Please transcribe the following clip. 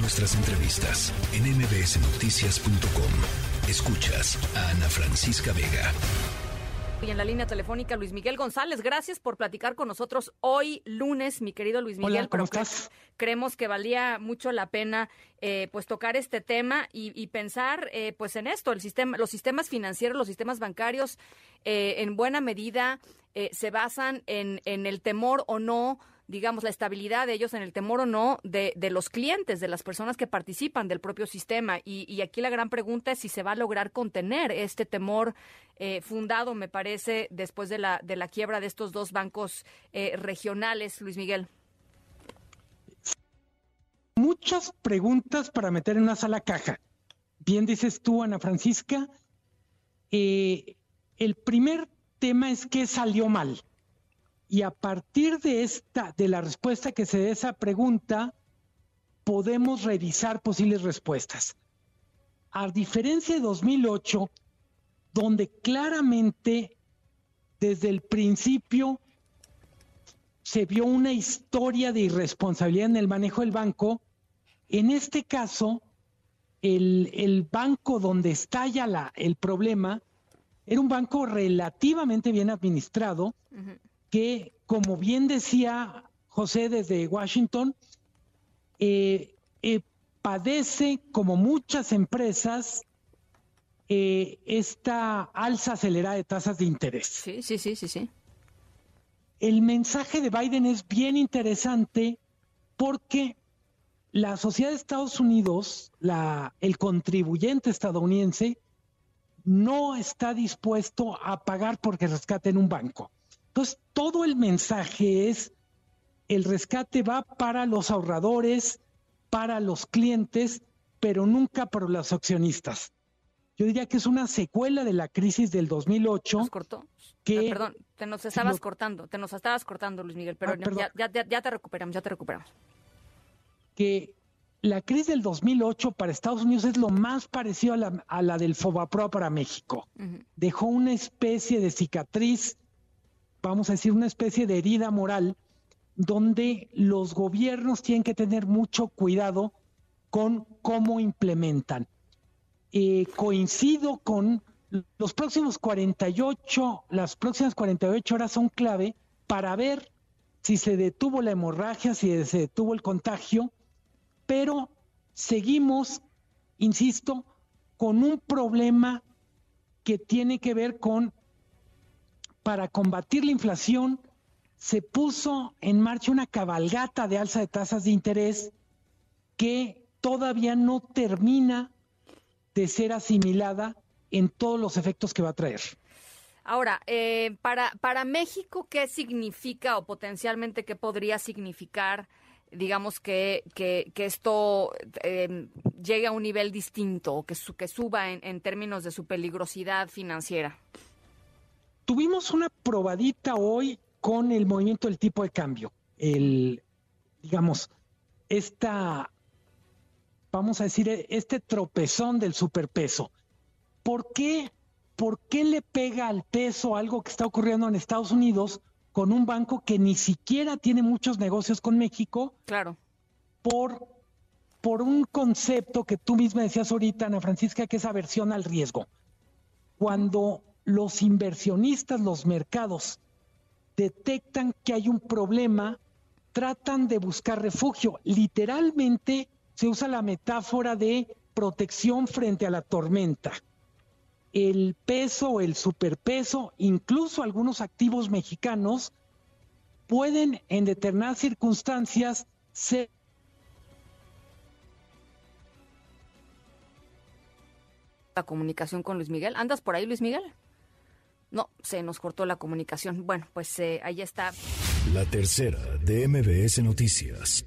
Nuestras entrevistas en mbsnoticias.com. Escuchas a Ana Francisca Vega. Y en la línea telefónica Luis Miguel González, gracias por platicar con nosotros hoy lunes, mi querido Luis Miguel. Hola, ¿cómo estás? Creemos que valía mucho la pena eh, pues tocar este tema y, pensar eh, pues en esto, el sistema, los sistemas financieros, los sistemas bancarios eh, en buena medida se basan en, en el temor o no digamos, la estabilidad de ellos en el temor o no de, de los clientes, de las personas que participan del propio sistema. Y, y, aquí la gran pregunta es si se va a lograr contener este temor eh, fundado, me parece, después de la, de la quiebra de estos dos bancos eh, regionales, Luis Miguel. Muchas preguntas para meter en una sola caja. Bien dices tú, Ana Francisca. Eh, el primer tema es que salió mal. Y a partir de esta, de la respuesta que se dé esa pregunta, podemos revisar posibles respuestas. A diferencia de 2008, donde claramente desde el principio se vio una historia de irresponsabilidad en el manejo del banco, en este caso, el, el banco donde estalla la, el problema era un banco relativamente bien administrado, que, como bien decía José desde Washington, eh, eh, padece, como muchas empresas, eh, esta alza acelerada de tasas de interés. Sí, sí, sí, sí, sí. El mensaje de Biden es bien interesante porque la sociedad de Estados Unidos, la, el contribuyente estadounidense, no está dispuesto a pagar porque rescaten un banco. Entonces, todo el mensaje es, el rescate va para los ahorradores, para los clientes, pero nunca para los accionistas. Yo diría que es una secuela de la crisis del 2008. ¿Nos cortó? Que, ah, perdón, te nos estabas cortando, te nos estabas cortando, Luis Miguel, pero ah, ya, ya, te recuperamos, ya te recuperamos. Que la crisis del 2008 para Estados Unidos es lo más parecido a la, a la del Fobapro para México. Dejó una especie de cicatriz vamos a decir, una especie de herida moral donde los gobiernos tienen que tener mucho cuidado con cómo implementan. Eh, coincido con los próximos 48, las próximas 48 horas son clave para ver si se detuvo la hemorragia, si se detuvo el contagio, pero seguimos, insisto, con un problema que tiene que ver con para combatir la inflación, se puso en marcha una cabalgata de alza de tasas de interés que todavía no termina de ser asimilada en todos los efectos que va a traer. Ahora, eh, para, para México, ¿qué significa o potencialmente qué podría significar, digamos, que, que, esto eh, llegue a un nivel distinto o que, que suba en términos de su peligrosidad financiera? Tuvimos una probadita hoy con el movimiento del tipo de cambio. El, digamos, esta, vamos a decir, este tropezón del superpeso. ¿Por qué, ¿Por qué le pega al peso algo que está ocurriendo en Estados Unidos con un banco que ni siquiera tiene muchos negocios con México? Claro. Por, por un concepto que tú misma decías ahorita, Ana Francisca, que es aversión al riesgo. Cuando los inversionistas, los mercados, detectan que hay un problema, tratan de buscar refugio. Literalmente se usa la metáfora de protección frente a la tormenta. El peso, el superpeso, incluso algunos activos mexicanos pueden en determinadas circunstancias ser la comunicación con Luis Miguel. ¿Andas por ahí, Luis Miguel? No, se nos cortó la comunicación. Bueno, pues eh, ahí está. La tercera de MBS Noticias.